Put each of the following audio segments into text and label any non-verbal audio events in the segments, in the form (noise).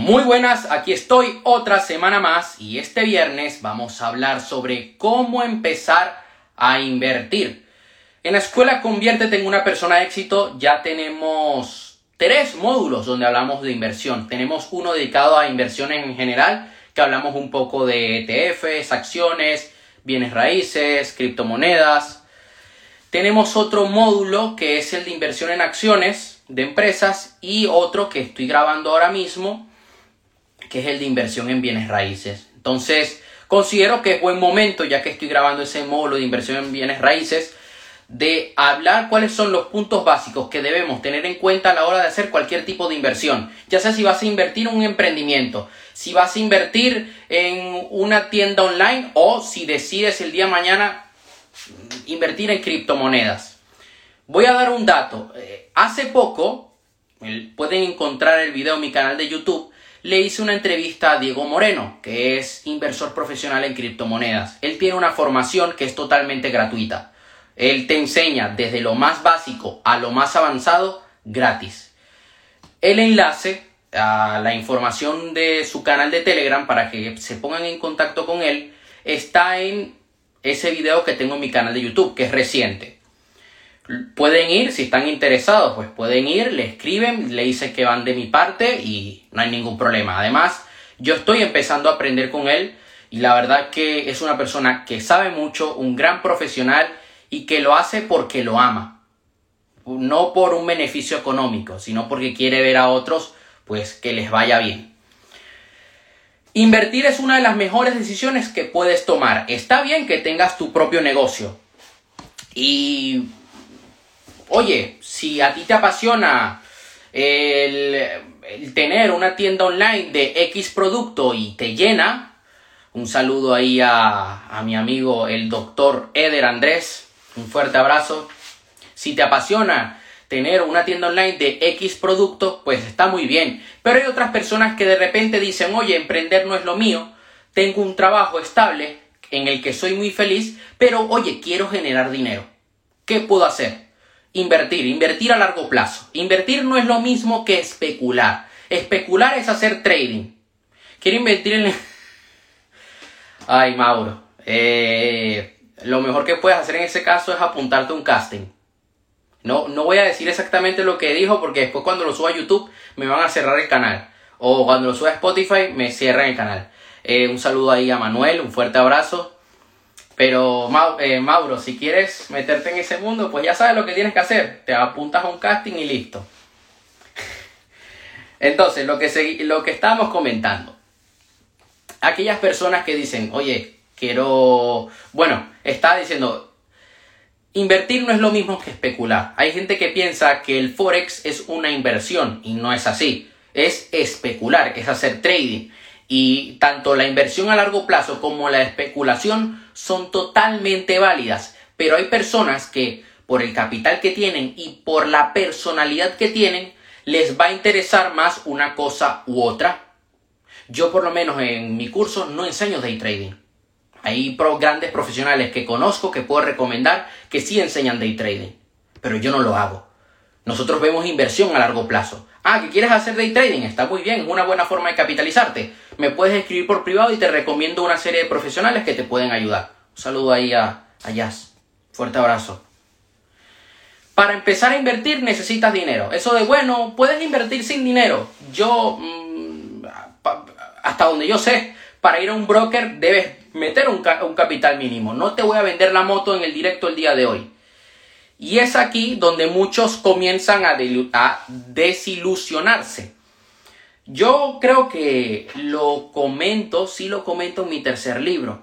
Muy buenas, aquí estoy otra semana más y este viernes vamos a hablar sobre cómo empezar a invertir. En la escuela Conviértete en una persona de éxito ya tenemos tres módulos donde hablamos de inversión. Tenemos uno dedicado a inversión en general, que hablamos un poco de ETFs, acciones, bienes raíces, criptomonedas. Tenemos otro módulo que es el de inversión en acciones de empresas y otro que estoy grabando ahora mismo que es el de inversión en bienes raíces. Entonces, considero que es buen momento, ya que estoy grabando ese módulo de inversión en bienes raíces, de hablar cuáles son los puntos básicos que debemos tener en cuenta a la hora de hacer cualquier tipo de inversión. Ya sea si vas a invertir en un emprendimiento, si vas a invertir en una tienda online o si decides el día de mañana invertir en criptomonedas. Voy a dar un dato. Eh, hace poco, pueden encontrar el video en mi canal de YouTube, le hice una entrevista a Diego Moreno, que es inversor profesional en criptomonedas. Él tiene una formación que es totalmente gratuita. Él te enseña desde lo más básico a lo más avanzado gratis. El enlace a la información de su canal de Telegram para que se pongan en contacto con él está en ese video que tengo en mi canal de YouTube, que es reciente. Pueden ir, si están interesados, pues pueden ir, le escriben, le dicen que van de mi parte y no hay ningún problema. Además, yo estoy empezando a aprender con él y la verdad que es una persona que sabe mucho, un gran profesional y que lo hace porque lo ama. No por un beneficio económico, sino porque quiere ver a otros pues que les vaya bien. Invertir es una de las mejores decisiones que puedes tomar. Está bien que tengas tu propio negocio. Y Oye, si a ti te apasiona el, tener una tienda online de X producto y te llena, un saludo ahí a, a mi amigo el doctor Eder Andrés, un fuerte abrazo. Si te apasiona tener una tienda online de X producto, pues está muy bien. Pero hay otras personas que de repente dicen, oye, emprender no es lo mío, tengo un trabajo estable en el que soy muy feliz, pero oye, quiero generar dinero. ¿Qué puedo hacer? Invertir, invertir a largo plazo. Invertir no es lo mismo que especular. Especular es hacer trading. Quiero invertir en... (laughs) Ay, Mauro. Eh, lo mejor que puedes hacer en ese caso es apuntarte un casting. No, no voy a decir exactamente lo que dijo porque después cuando lo suba a YouTube me van a cerrar el canal. O cuando lo suba a Spotify me cierran el canal. Eh, un saludo ahí a Manuel, un fuerte abrazo. Pero eh, Mauro, si quieres meterte en ese mundo, pues ya sabes lo que tienes que hacer. Te apuntas a un casting y listo. (laughs) Entonces, lo que, lo que estábamos comentando. Aquellas personas que dicen, oye, quiero... Bueno, está diciendo, invertir no es lo mismo que especular. Hay gente que piensa que el forex es una inversión y no es así. Es especular, es hacer trading. Y tanto la inversión a largo plazo como la especulación son totalmente válidas. Pero hay personas que por el capital que tienen y por la personalidad que tienen, les va a interesar más una cosa u otra. Yo por lo menos en mi curso no enseño day trading. Hay grandes profesionales que conozco que puedo recomendar que sí enseñan day trading, pero yo no lo hago. Nosotros vemos inversión a largo plazo. Ah, que quieres hacer day trading, está muy bien, es una buena forma de capitalizarte. Me puedes escribir por privado y te recomiendo una serie de profesionales que te pueden ayudar. Un saludo ahí a, Jazz. Fuerte abrazo. Para empezar a invertir necesitas dinero. Eso de bueno, puedes invertir sin dinero. Yo, mm, hasta donde yo sé, para ir a un broker debes meter un capital mínimo. No te voy a vender la moto en el directo el día de hoy. Y es aquí donde muchos comienzan a, desilusionarse. Yo creo que lo comento, sí lo comento en mi tercer libro.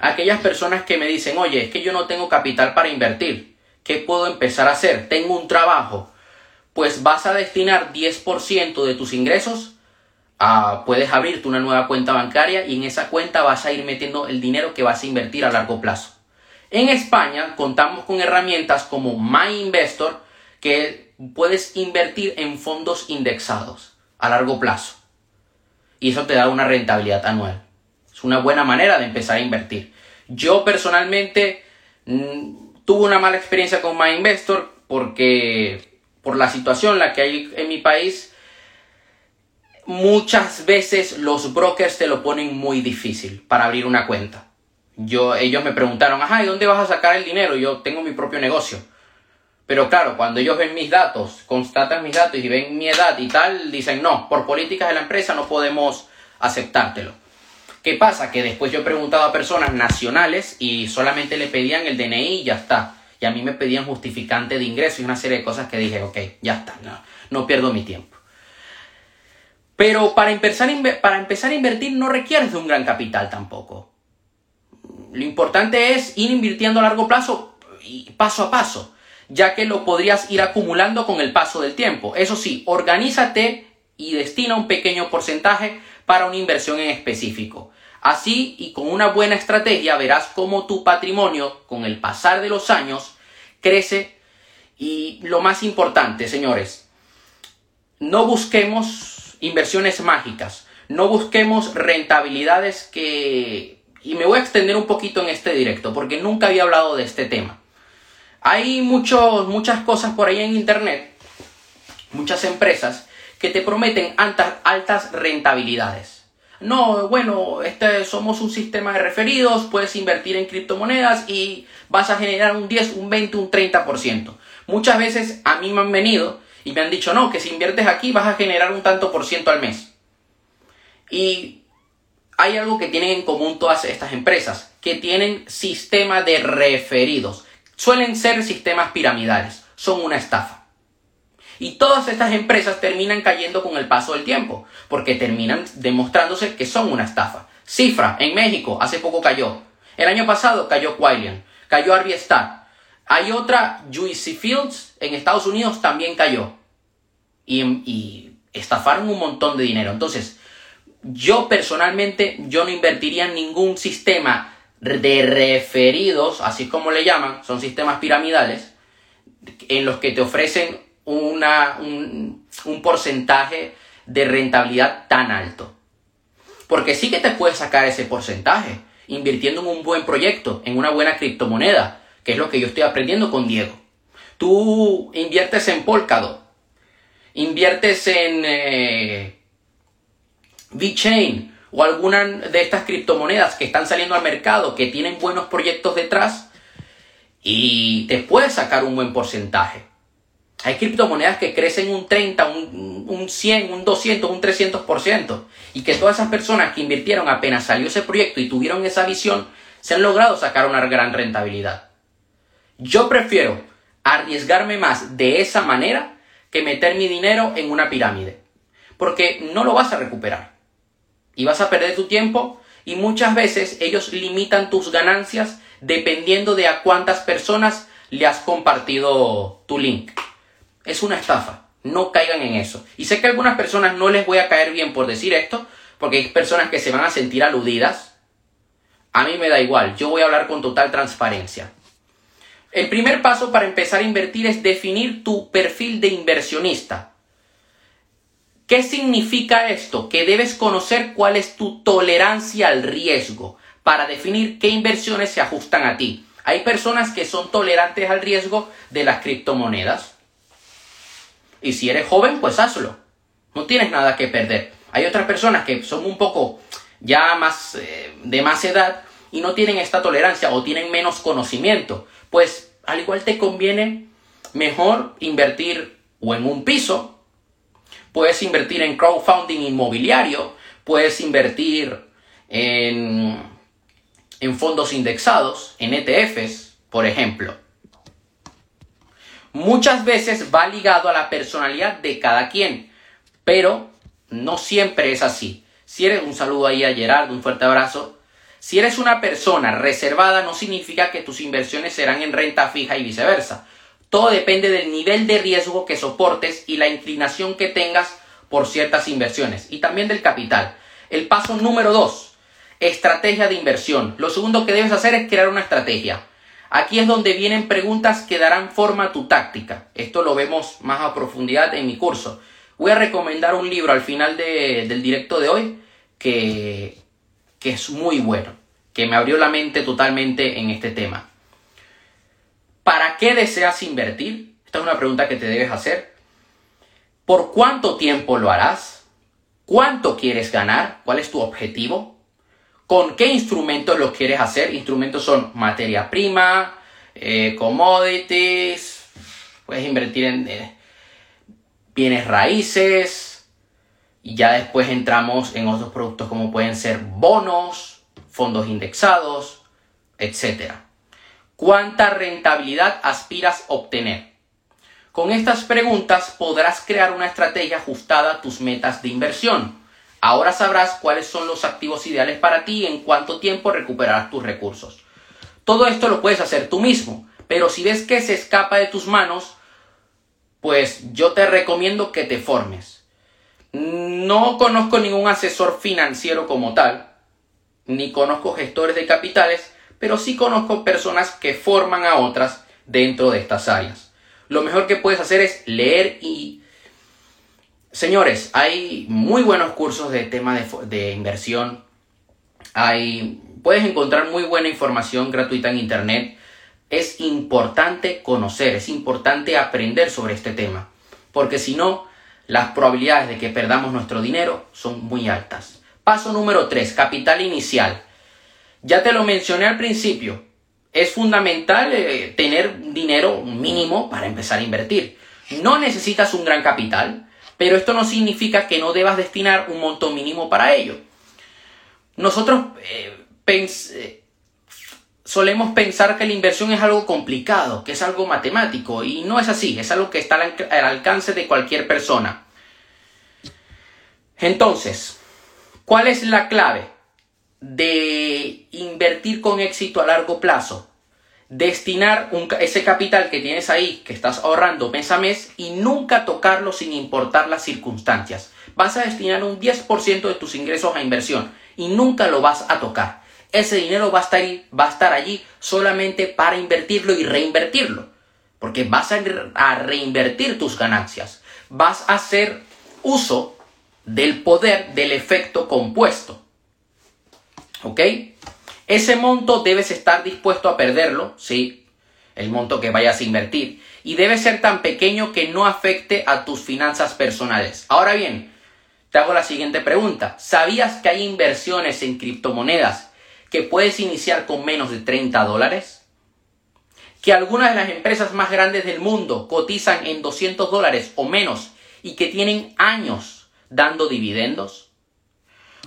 Aquellas personas que me dicen, oye, es que yo no tengo capital para invertir. ¿Qué puedo empezar a hacer? Tengo un trabajo. Pues vas a destinar 10% de tus ingresos a, puedes abrirte una nueva cuenta bancaria y en esa cuenta vas a ir metiendo el dinero que vas a invertir a largo plazo. En España contamos con herramientas como MyInvestor que puedes invertir en fondos indexados a largo plazo. Y eso te da una rentabilidad anual. Es una buena manera de empezar a invertir. Yo personalmente mm, tuve una mala experiencia con MyInvestor porque por la situación la que hay en mi país muchas veces los brokers te lo ponen muy difícil para abrir una cuenta. Yo, ellos me preguntaron, ajá, ¿y dónde vas a sacar el dinero? Yo tengo mi propio negocio. Pero claro, cuando ellos ven mis datos, constatan mis datos y ven mi edad y tal, dicen, no, por políticas de la empresa no podemos aceptártelo. ¿Qué pasa? Que después yo he preguntado a personas nacionales y solamente le pedían el DNI y ya está. Y a mí me pedían justificante de ingreso y una serie de cosas que dije, ok, ya está, no, no pierdo mi tiempo. Pero para empezar, para empezar a invertir no requieres de un gran capital tampoco. Lo importante es ir invirtiendo a largo plazo y paso a paso, ya que lo podrías ir acumulando con el paso del tiempo. Eso sí, organízate y destina un pequeño porcentaje para una inversión en específico. Así y con una buena estrategia verás cómo tu patrimonio con el pasar de los años crece y lo más importante, señores, no busquemos inversiones mágicas, no busquemos rentabilidades que... Y me voy a extender un poquito en este directo porque nunca había hablado de este tema. Hay muchos, muchas cosas por ahí en Internet, muchas empresas que te prometen altas, altas rentabilidades. No, bueno, este, somos un sistema de referidos, puedes invertir en criptomonedas y vas a generar un 10, un 20, un 30%. Muchas veces a mí me han venido y me han dicho, no, que si inviertes aquí vas a generar un tanto por ciento al mes. Y hay algo que tienen en común todas estas empresas, que tienen sistema de referidos. Suelen ser sistemas piramidales, son una estafa. Y todas estas empresas terminan cayendo con el paso del tiempo, porque terminan demostrándose que son una estafa. Cifra, en México, hace poco cayó. El año pasado cayó Quailian, cayó Arbiestar. Hay otra, Juicy Fields, en Estados Unidos también cayó. Y, y estafaron un montón de dinero. Entonces, yo personalmente, yo no invertiría en ningún sistema de referidos, así como le llaman, son sistemas piramidales, en los que te ofrecen una, un, porcentaje de rentabilidad tan alto. Porque sí que te puedes sacar ese porcentaje invirtiendo en un buen proyecto, en una buena criptomoneda, que es lo que yo estoy aprendiendo con Diego. Tú inviertes en Polkadot, inviertes en eh, VeChain o alguna de estas criptomonedas que están saliendo al mercado, que tienen buenos proyectos detrás, y te puedes sacar un buen porcentaje. Hay criptomonedas que crecen un 30, un, un 100, un 200, un 300%. Y que todas esas personas que invirtieron apenas salió ese proyecto y tuvieron esa visión, se han logrado sacar una gran rentabilidad. Yo prefiero arriesgarme más de esa manera que meter mi dinero en una pirámide. Porque no lo vas a recuperar. Y vas a perder tu tiempo y muchas veces ellos limitan tus ganancias dependiendo de a cuántas personas le has compartido tu link. Es una estafa. No caigan en eso. Y sé que a algunas personas no les voy a caer bien por decir esto, porque hay personas que se van a sentir aludidas. A mí me da igual, yo voy a hablar con total transparencia. El primer paso para empezar a invertir es definir tu perfil de inversionista. ¿Qué significa esto? Que debes conocer cuál es tu tolerancia al riesgo para definir qué inversiones se ajustan a ti. Hay personas que son tolerantes al riesgo de las criptomonedas. Y si eres joven, pues hazlo. No tienes nada que perder. Hay otras personas que son un poco ya más eh, de más edad y no tienen esta tolerancia o tienen menos conocimiento. Pues al igual te conviene mejor invertir o en un piso, puedes invertir en crowdfunding inmobiliario, puedes invertir en, fondos indexados, en ETFs, por ejemplo muchas veces va ligado a la personalidad de cada quien, pero no siempre es así. Si eres un saludo ahí a Gerardo, un fuerte abrazo. Si eres una persona reservada no significa que tus inversiones serán en renta fija y viceversa. Todo depende del nivel de riesgo que soportes y la inclinación que tengas por ciertas inversiones y también del capital. El paso número dos, estrategia de inversión. Lo segundo que debes hacer es crear una estrategia. Aquí es donde vienen preguntas que darán forma a tu táctica. Esto lo vemos más a profundidad en mi curso. Voy a recomendar un libro al final del directo de hoy que, que es muy bueno, que me abrió la mente totalmente en este tema. ¿Para qué deseas invertir? Esta es una pregunta que te debes hacer. ¿Por cuánto tiempo lo harás? ¿Cuánto quieres ganar? ¿Cuál es tu objetivo? ¿Con qué instrumentos lo quieres hacer? Instrumentos son materia prima, eh, commodities, puedes invertir en eh, bienes raíces y ya después entramos en otros productos como pueden ser bonos, fondos indexados, etc. ¿Cuánta rentabilidad aspiras obtener? Con estas preguntas podrás crear una estrategia ajustada a tus metas de inversión. Ahora sabrás cuáles son los activos ideales para ti y en cuánto tiempo recuperarás tus recursos. Todo esto lo puedes hacer tú mismo, pero si ves que se escapa de tus manos, pues yo te recomiendo que te formes. No conozco ningún asesor financiero como tal, ni conozco gestores de capitales, pero sí conozco personas que forman a otras dentro de estas áreas. Lo mejor que puedes hacer es leer y... Señores, hay muy buenos cursos de tema de, inversión. Hay, puedes encontrar muy buena información gratuita en Internet. Es importante conocer, es importante aprender sobre este tema. Porque si no, las probabilidades de que perdamos nuestro dinero son muy altas. Paso número 3, capital inicial. Ya te lo mencioné al principio. Es fundamental eh, tener dinero mínimo para empezar a invertir. No necesitas un gran capital, pero esto no significa que no debas destinar un monto mínimo para ello. Nosotros eh, eh, solemos pensar que la inversión es algo complicado, que es algo matemático, y no es así, es algo que está al alcance de cualquier persona. Entonces, ¿cuál es la clave? De invertir con éxito a largo plazo, destinar ese capital que tienes ahí, que estás ahorrando mes a mes, y nunca tocarlo sin importar las circunstancias. Vas a destinar un 10% de tus ingresos a inversión y nunca lo vas a tocar. Ese dinero va a estar, va a estar allí solamente para invertirlo y reinvertirlo. Porque vas a, a reinvertir tus ganancias. Vas a hacer uso del poder del efecto compuesto. ¿Ok? Ese monto debes estar dispuesto a perderlo, sí, el monto que vayas a invertir, y debe ser tan pequeño que no afecte a tus finanzas personales. Ahora bien, te hago la siguiente pregunta. ¿Sabías que hay inversiones en criptomonedas que puedes iniciar con menos de 30 dólares? ¿Que algunas de las empresas más grandes del mundo cotizan en 200 dólares o menos y que tienen años dando dividendos?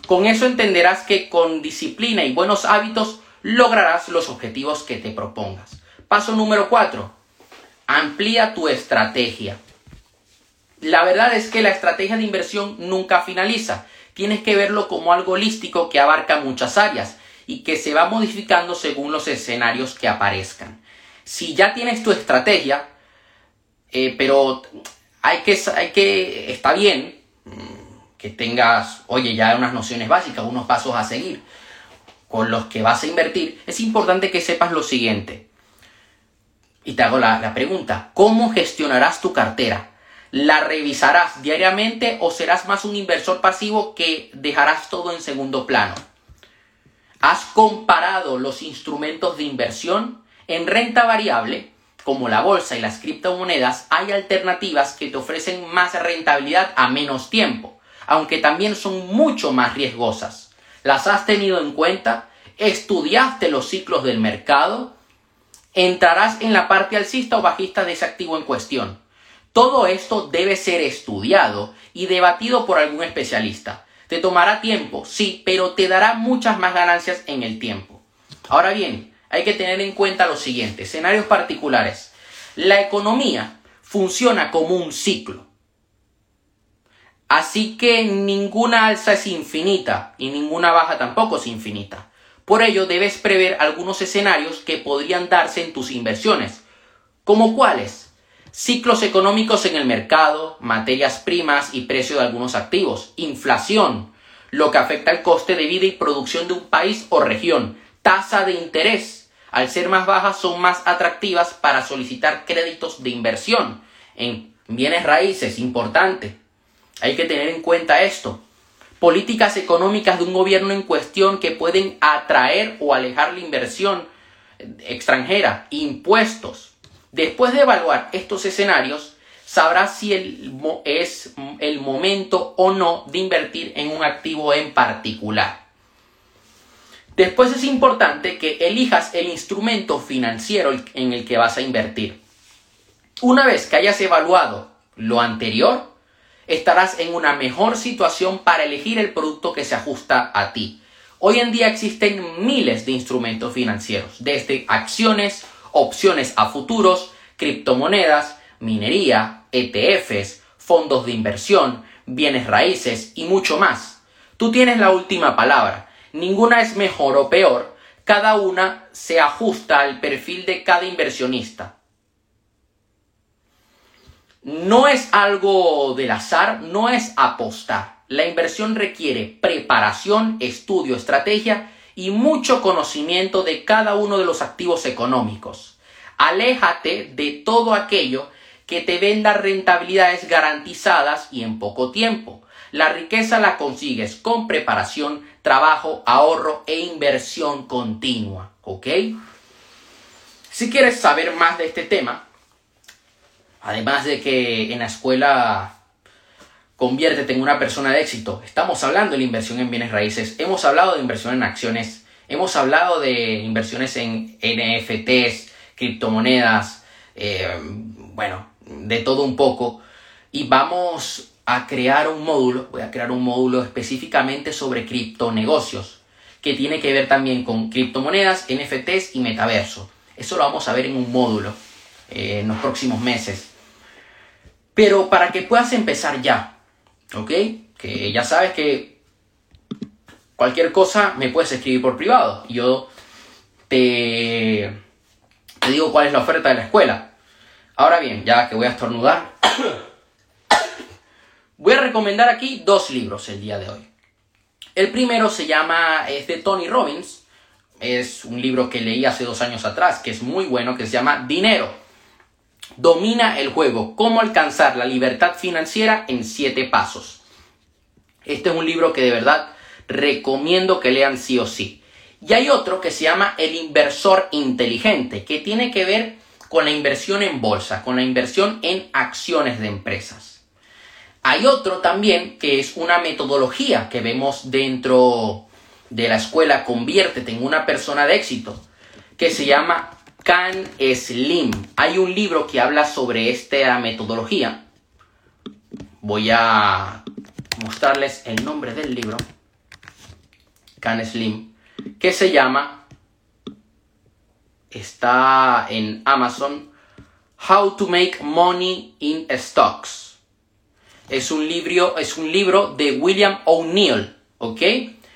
Con eso entenderás que con disciplina y buenos hábitos lograrás los objetivos que te propongas. Paso número 4. Amplía tu estrategia. La verdad es que la estrategia de inversión nunca finaliza. Tienes que verlo como algo holístico que abarca muchas áreas y que se va modificando según los escenarios que aparezcan. Si ya tienes tu estrategia, eh, pero hay que, hay que, está bien, que tengas, oye, ya unas nociones básicas, unos pasos a seguir con los que vas a invertir, es importante que sepas lo siguiente. Y te hago la, la pregunta, ¿cómo gestionarás tu cartera? ¿La revisarás diariamente o serás más un inversor pasivo que dejarás todo en segundo plano? ¿Has comparado los instrumentos de inversión? En renta variable, como la bolsa y las criptomonedas, hay alternativas que te ofrecen más rentabilidad a menos tiempo aunque también son mucho más riesgosas. ¿Las has tenido en cuenta? ¿Estudiaste los ciclos del mercado? ¿Entrarás en la parte alcista o bajista de ese activo en cuestión? Todo esto debe ser estudiado y debatido por algún especialista. Te tomará tiempo, sí, pero te dará muchas más ganancias en el tiempo. Ahora bien, hay que tener en cuenta lo siguiente, escenarios particulares. La economía funciona como un ciclo. Así que ninguna alza es infinita y ninguna baja tampoco es infinita. Por ello debes prever algunos escenarios que podrían darse en tus inversiones. ¿Como cuáles? Ciclos económicos en el mercado, materias primas y precio de algunos activos, inflación, lo que afecta el coste de vida y producción de un país o región, tasa de interés. Al ser más bajas son más atractivas para solicitar créditos de inversión en bienes raíces, importante hay que tener en cuenta esto. Políticas económicas de un gobierno en cuestión que pueden atraer o alejar la inversión extranjera, impuestos. Después de evaluar estos escenarios, sabrás si es el momento o no de invertir en un activo en particular. Después es importante que elijas el instrumento financiero en el que vas a invertir. Una vez que hayas evaluado lo anterior, estarás en una mejor situación para elegir el producto que se ajusta a ti. Hoy en día existen miles de instrumentos financieros, desde acciones, opciones a futuros, criptomonedas, minería, ETFs, fondos de inversión, bienes raíces y mucho más. Tú tienes la última palabra. Ninguna es mejor o peor, cada una se ajusta al perfil de cada inversionista. No es algo del azar, no es apostar. La inversión requiere preparación, estudio, estrategia y mucho conocimiento de cada uno de los activos económicos. Aléjate de todo aquello que te venda rentabilidades garantizadas y en poco tiempo. La riqueza la consigues con preparación, trabajo, ahorro e inversión continua. ¿Ok? Si quieres saber más de este tema, además de que en la escuela conviértete en una persona de éxito, estamos hablando de la inversión en bienes raíces, hemos hablado de inversión en acciones, hemos hablado de inversiones en NFTs, criptomonedas, eh, bueno, de todo un poco. Y vamos a crear un módulo, voy a crear un módulo específicamente sobre criptonegocios, que tiene que ver también con criptomonedas, NFTs y metaverso. Eso lo vamos a ver en un módulo eh, en los próximos meses. Pero para que puedas empezar ya, ¿ok? Que ya sabes que cualquier cosa me puedes escribir por privado. Yo te, te digo cuál es la oferta de la escuela. Ahora bien, ya que voy a estornudar, (coughs) Voy a recomendar aquí dos libros el día de hoy. El primero se llama, es de Tony Robbins, es un libro que leí hace dos años atrás, que es muy bueno, que se llama Dinero. Domina el juego, cómo alcanzar la libertad financiera en siete pasos. Este es un libro que de verdad recomiendo que lean sí o sí. Y hay otro que se llama El inversor inteligente, que tiene que ver con la inversión en bolsa, con la inversión en acciones de empresas. Hay otro también que es una metodología que vemos dentro de la escuela Conviértete en una persona de éxito, que se llama Can Slim. Hay un libro que habla sobre esta metodología. Voy a mostrarles el nombre del libro. Can Slim. Que se llama. Está en Amazon. How to Make Money in Stocks es un libro, es un libro de William O'Neill, ¿ok?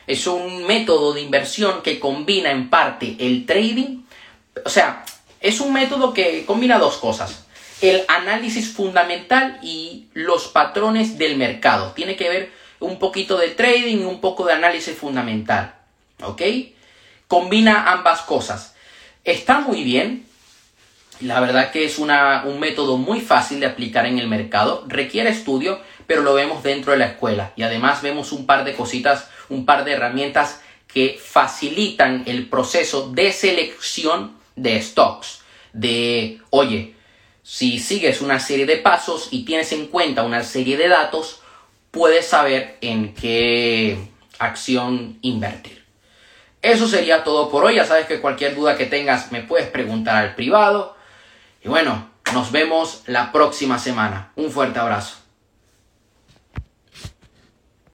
Es un método de inversión que combina en parte el trading, o sea, es un método que combina dos cosas, el análisis fundamental y los patrones del mercado. Tiene que ver un poquito de trading y un poco de análisis fundamental, ¿ok? Combina ambas cosas. Está muy bien, la verdad que es un método muy fácil de aplicar en el mercado, requiere estudio, pero lo vemos dentro de la escuela. Y además vemos un par de cositas, un par de herramientas que facilitan el proceso de selección de stocks. De, oye, si sigues una serie de pasos y tienes en cuenta una serie de datos, puedes saber en qué acción invertir. Eso sería todo por hoy. Ya sabes que cualquier duda que tengas me puedes preguntar al privado. Y bueno, nos vemos la próxima semana. Un fuerte abrazo.